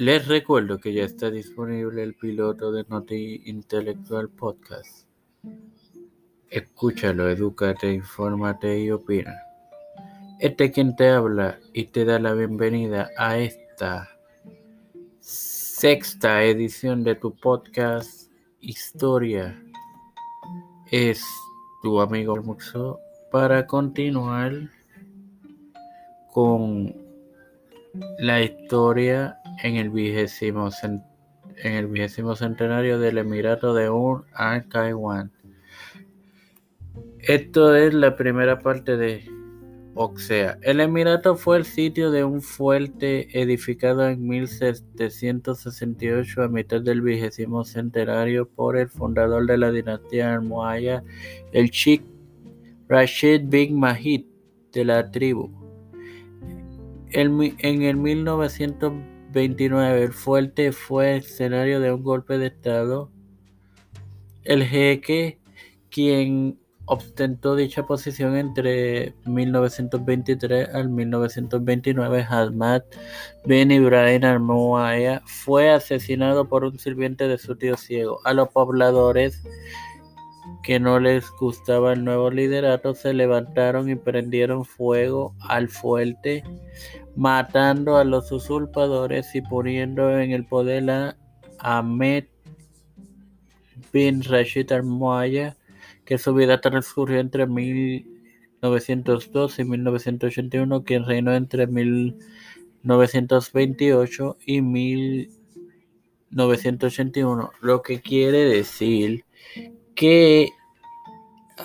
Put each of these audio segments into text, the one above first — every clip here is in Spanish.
Les recuerdo que ya está disponible el piloto de Noti Intelectual Podcast. Escúchalo, edúcate, infórmate y opina. Este es quien te habla y te da la bienvenida a esta sexta edición de tu podcast Historia. Es tu amigo Muxo para continuar con la historia en el vigésimo, en el vigésimo centenario del Emirato de Ur al Taiwán. Esto es la primera parte de Oxea. El Emirato fue el sitio de un fuerte edificado en 1768 a mitad del vigésimo centenario por el fundador de la dinastía Almohaya, el Sheikh Rashid bin Mahid de la tribu. en el 1929 el fuerte fue escenario de un golpe de estado. El jeque, quien ostentó dicha posición entre 1923 al 1929. Ahmad bin Ibrahim al fue asesinado por un sirviente de su tío ciego. A los pobladores que no les gustaba el nuevo liderato se levantaron y prendieron fuego al fuerte, matando a los usurpadores y poniendo en el poder a Ahmed bin Rashid al que su vida transcurrió entre 1902 y 1981, quien reinó entre 1928 y 1981, lo que quiere decir que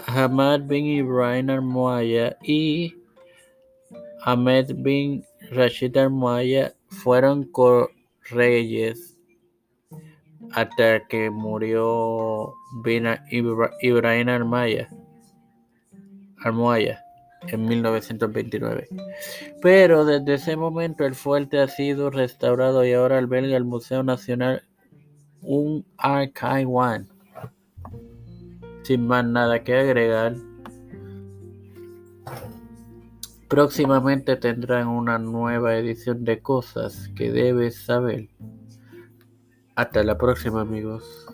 Hamad bin Ibrahim al y Ahmed bin Rashid al fueron reyes hasta que murió Ibrahim Almohaya en 1929. Pero desde ese momento el fuerte ha sido restaurado y ahora alberga el Museo Nacional un Archive One. Sin más nada que agregar, próximamente tendrán una nueva edición de cosas que debes saber. Hasta la próxima amigos.